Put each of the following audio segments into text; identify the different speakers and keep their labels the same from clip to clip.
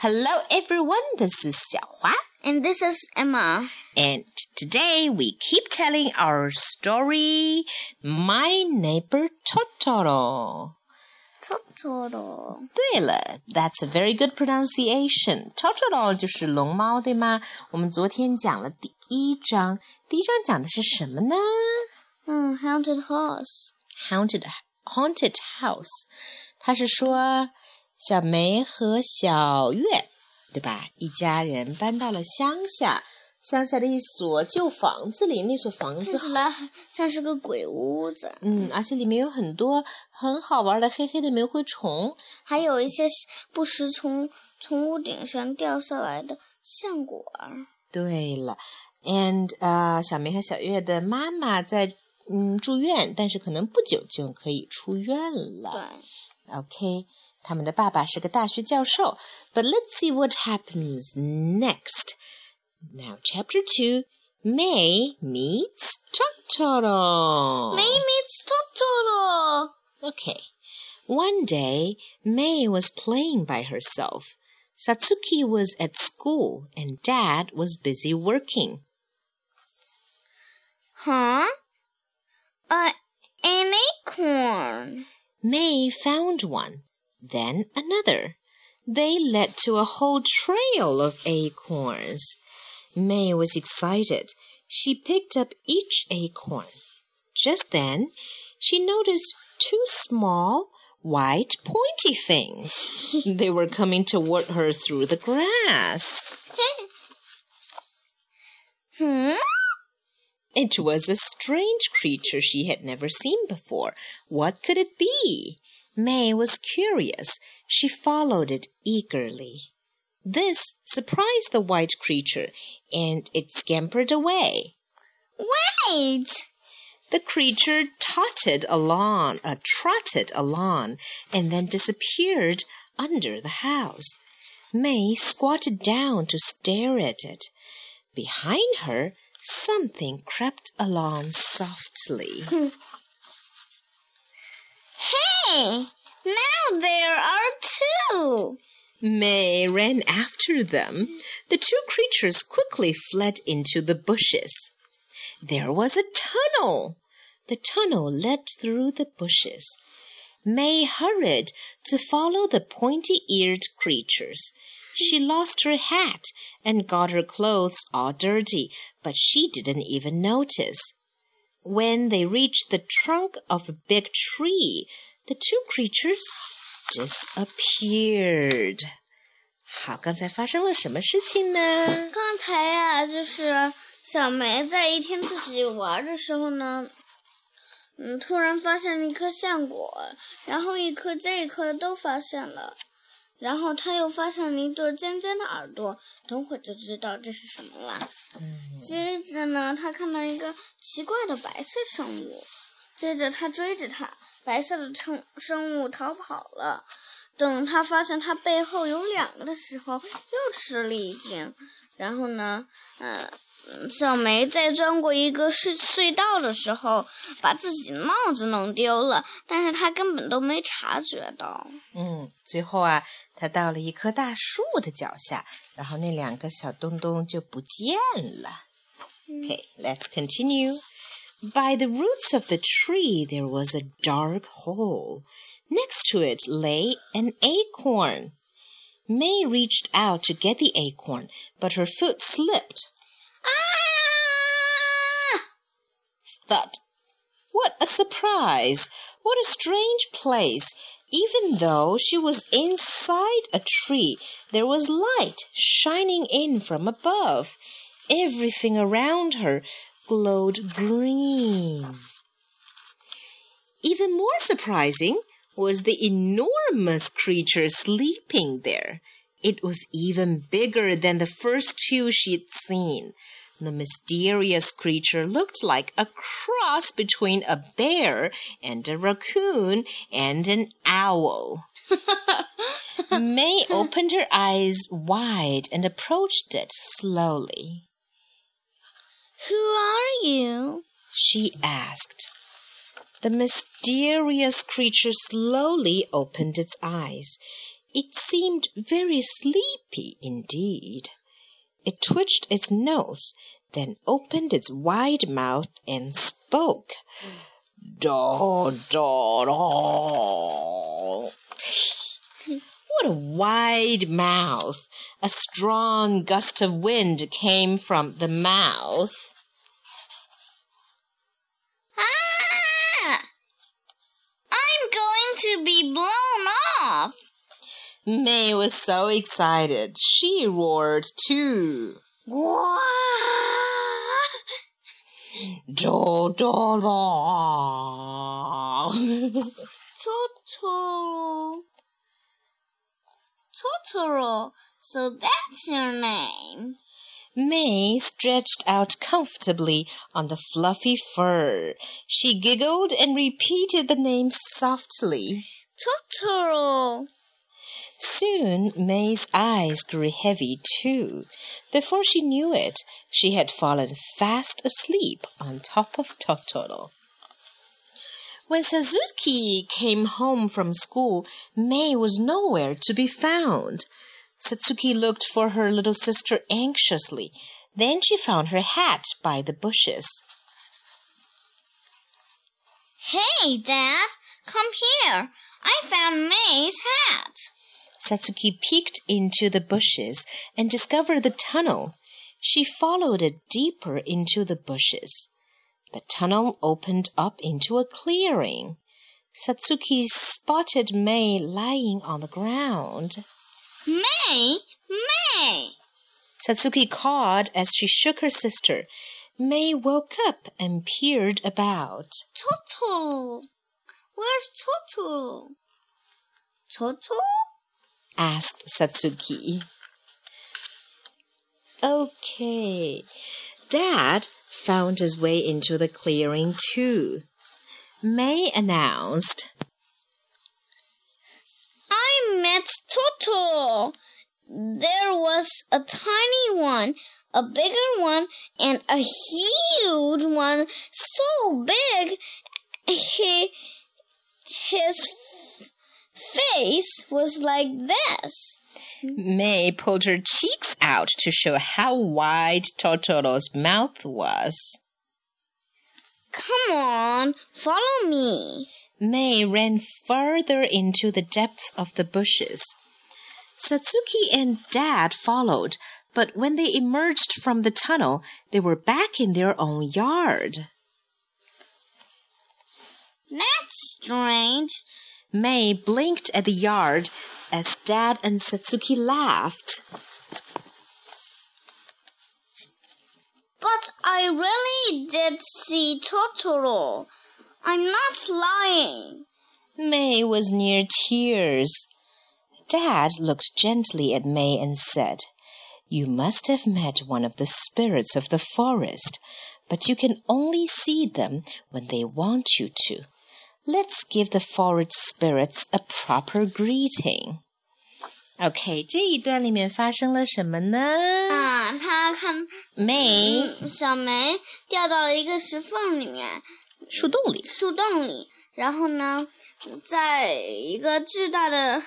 Speaker 1: Hello, everyone. This is Xiaohua.
Speaker 2: And this is Emma.
Speaker 1: And today we keep telling our story, My Neighbor Totoro.
Speaker 2: Totoro.
Speaker 1: 对了，That's a very good pronunciation. Totoro 就是龙猫，对吗？我们昨天讲了第一章，第一章讲的是什么呢？
Speaker 2: 嗯，Haunted House.
Speaker 1: Haunted Haunted House. 他是说。 小梅和小月，对吧？一家人搬到了乡下，乡下的一所旧房子里。那所房子
Speaker 2: 看起来像是个鬼屋子。
Speaker 1: 嗯，而且里面有很多很好玩的黑黑的煤灰虫，
Speaker 2: 还有一些不时从从屋顶上掉下来的橡果。
Speaker 1: 对了，and 呃，小梅和小月的妈妈在嗯住院，但是可能不久就可以出院了。
Speaker 2: 对
Speaker 1: ，OK。他们的爸爸是个大学教授。But let's see what happens next. Now, Chapter Two. Mei meets Totoro.
Speaker 2: Mei meets Totoro.
Speaker 1: Okay. One day, Mei was playing by herself. Satsuki was at school and dad was busy working.
Speaker 2: Huh? Uh, An acorn.
Speaker 1: Mei found one then another. They led to a whole trail of acorns. Mei was excited. She picked up each acorn. Just then, she noticed two small, white, pointy things. they were coming toward her through the grass.
Speaker 2: hmm?
Speaker 1: It was a strange creature she had never seen before. What could it be? Mei was curious. She followed it eagerly. This surprised the white creature, and it scampered away.
Speaker 2: Wait!
Speaker 1: The creature totted along, uh, trotted along, and then disappeared under the house. Mei squatted down to stare at it. Behind her, something crept along softly.
Speaker 2: Hey, now there are two.
Speaker 1: Mei ran after them. The two creatures quickly fled into the bushes. There was a tunnel. The tunnel led through the bushes. Mei hurried to follow the pointy eared creatures. She lost her hat and got her clothes all dirty, but she didn't even notice. When they reached the trunk of a big tree, the two creatures disappeared. 好，刚才发生了什么事情呢？
Speaker 2: 刚才呀，就是小梅在一天自己玩的时候呢，嗯，突然发现了一颗橡果，然后一颗这一颗都发现了。然后她又发现了一对尖尖的耳朵，等会就知道这是什么了。接着呢，他看到一个奇怪的白色生物，接着他追着它，白色的生生物逃跑了。等他发现他背后有两个的时候，又吃了一惊。然后呢，嗯。小梅在钻过一个隧隧道的时候，把自己的帽子弄丢了，但是她根本都没察觉到。
Speaker 1: 嗯，最后啊，她到了一棵大树的脚下，然后那两个小东东就不见了。Okay, let's continue. By the roots of the tree there was a dark hole. Next to it lay an acorn. Mei reached out to get the acorn, but her foot slipped ah! thought, What a surprise! What a strange place! Even though she was inside a tree, there was light shining in from above. Everything around her glowed green. Even more surprising was the enormous creature sleeping there. It was even bigger than the first two she'd seen. The mysterious creature looked like a cross between a bear and a raccoon and an owl. Mei opened her eyes wide and approached it slowly.
Speaker 2: Who are you?
Speaker 1: she asked. The mysterious creature slowly opened its eyes. It seemed very sleepy indeed. It twitched its nose, then opened its wide mouth and spoke. Da, da, da. What a wide mouth! A strong gust of wind came from the mouth. Mei was so excited. She roared too. Da, da, da.
Speaker 2: Totoro. Totoro. So that's your name.
Speaker 1: Mei stretched out comfortably on the fluffy fur. She giggled and repeated the name softly.
Speaker 2: Totoro.
Speaker 1: Soon Mei's eyes grew heavy too. Before she knew it, she had fallen fast asleep on top of Totoro. When Satsuki came home from school, Mei was nowhere to be found. Satsuki looked for her little sister anxiously. Then she found her hat by the bushes.
Speaker 2: Hey, Dad, come here. I found Mei's hat.
Speaker 1: Satsuki peeked into the bushes and discovered the tunnel. She followed it deeper into the bushes. The tunnel opened up into a clearing. Satsuki spotted Mei lying on the ground.
Speaker 2: Mei, Mei.
Speaker 1: Satsuki called as she shook her sister. Mei woke up and peered about.
Speaker 2: Toto. Where's Toto? Toto?
Speaker 1: Asked Satsuki. Okay. Dad found his way into the clearing too. Mei announced.
Speaker 2: I met Toto. There was a tiny one, a bigger one, and a huge one. So big, he, his face was like this.
Speaker 1: Mei pulled her cheeks out to show how wide Totoro's mouth was.
Speaker 2: Come on, follow me.
Speaker 1: Mei ran further into the depths of the bushes. Satsuki and Dad followed, but when they emerged from the tunnel, they were back in their own yard.
Speaker 2: That's strange.
Speaker 1: Mei blinked at the yard as Dad and Satsuki laughed.
Speaker 2: But I really did see Totoro. I'm not lying.
Speaker 1: Mei was near tears. Dad looked gently at Mei and said, You must have met one of the spirits of the forest, but you can only see them when they want you to Let's give the forest spirits a proper greeting. OK，这一段里面发生了什么呢？
Speaker 2: 啊，他看
Speaker 1: 梅
Speaker 2: 嗯小梅掉到了一个石缝里面，
Speaker 1: 树洞里，
Speaker 2: 树洞里，然后呢，在一个巨大的，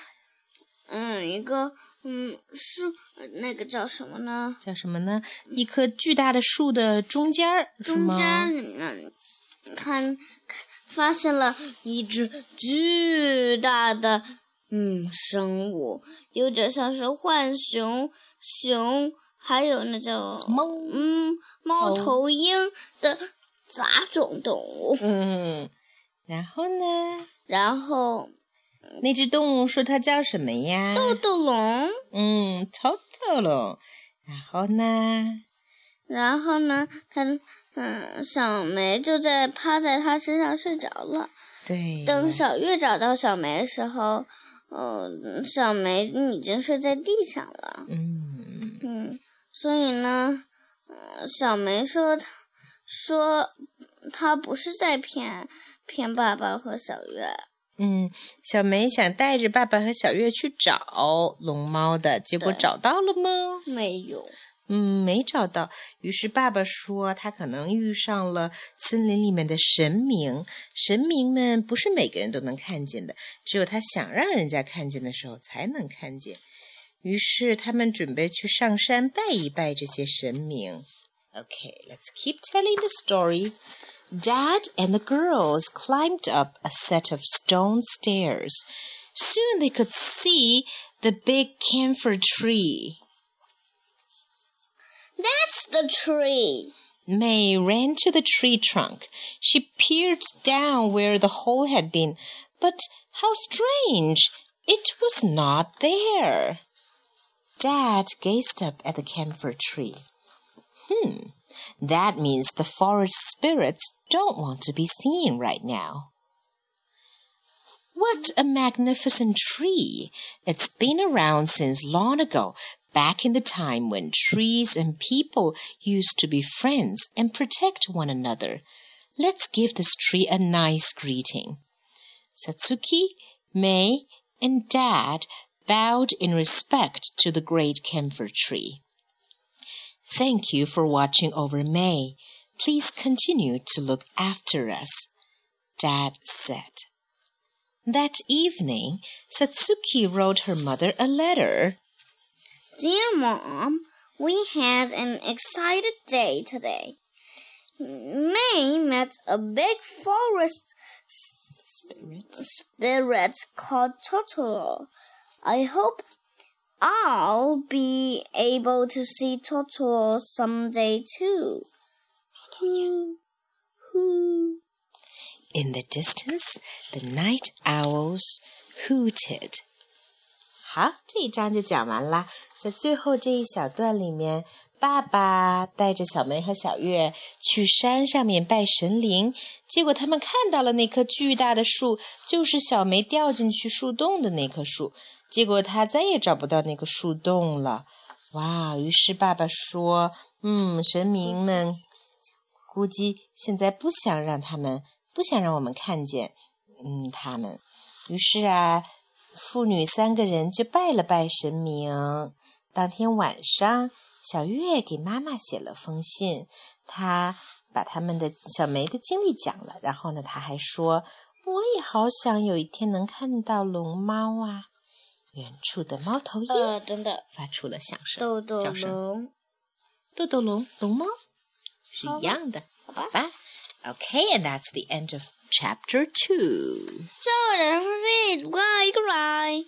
Speaker 2: 嗯，一个嗯树，那个叫什么呢？
Speaker 1: 叫什么呢？一棵巨大的树的中间儿，是
Speaker 2: 中
Speaker 1: 吗？
Speaker 2: 间里面看看 发现了一只巨大的嗯生物，有点像是浣熊、熊，还有那叫
Speaker 1: 猫
Speaker 2: 嗯猫头鹰的杂种动物。
Speaker 1: 嗯，然后呢？
Speaker 2: 然后
Speaker 1: 那只动物说它叫什么呀？
Speaker 2: 豆豆龙，
Speaker 1: 嗯，Totoro。然后呢？
Speaker 2: 然后呢，它嗯小梅就在趴在他身上睡着了。
Speaker 1: 对，
Speaker 2: 等小月找到小梅的时候，嗯、小梅已经睡在地上了。
Speaker 1: 嗯，
Speaker 2: 嗯，所以呢，呃，小梅说她说她不是在骗骗爸爸和小月。
Speaker 1: 嗯，小梅想带着爸爸和小月去找龙猫的，结果找到了吗？
Speaker 2: 没有，
Speaker 1: 嗯，没找到。于是爸爸说，他可能遇上了森林里面的神明。神明们不是每个人都能看见的，只有他想让人家看见的时候才能看见。于是他们准备去上山拜一拜这些神明。Okay, let's keep telling the story. Dad and the girls climbed up a set of stone stairs. Soon they could see the big camphor tree.
Speaker 2: That's the tree.
Speaker 1: Mei ran to the tree trunk. She peered down where the hole had been, but how strange! It was not there. Dad gazed up at the camphor tree. Hmm, that means the forest spirits don't want to be seen right now. What a magnificent tree! It's been around since long ago, back in the time when trees and people used to be friends and protect one another. Let's give this tree a nice greeting. Satsuki, Mei, and Dad bowed in respect to the great camphor tree. Thank you for watching over Mei. Please continue to look after us, Dad said. That evening, Satsuki wrote her mother a letter.
Speaker 2: Dear Mom, we had an excited day today. Mei met a big forest spirit, spirit called Totoro. I hope I'll be able to see Totoro someday too.
Speaker 1: In the distance, the night owls hooted. 好，这一章就讲完了。在最后这一小段里面，爸爸带着小梅和小月去山上面拜神灵，结果他们看到了那棵巨大的树，就是小梅掉进去树洞的那棵树。结果他再也找不到那个树洞了，哇！于是爸爸说：“嗯，神明们估计现在不想让他们，不想让我们看见，嗯，他们。于是啊，父女三个人就拜了拜神明。当天晚上，小月给妈妈写了封信，她把他们的小梅的经历讲了。然后呢，她还说：我也好想有一天能看到龙猫啊。”远处的猫头鹰
Speaker 2: 呃，等等，
Speaker 1: 发出了响声，
Speaker 2: 豆豆
Speaker 1: 叫声。
Speaker 2: 龙，
Speaker 1: 豆豆龙，龙猫是一样的，
Speaker 2: 好吧
Speaker 1: 吧？Okay, and that's the end of chapter two.
Speaker 2: So, don't forget, bye, goodbye.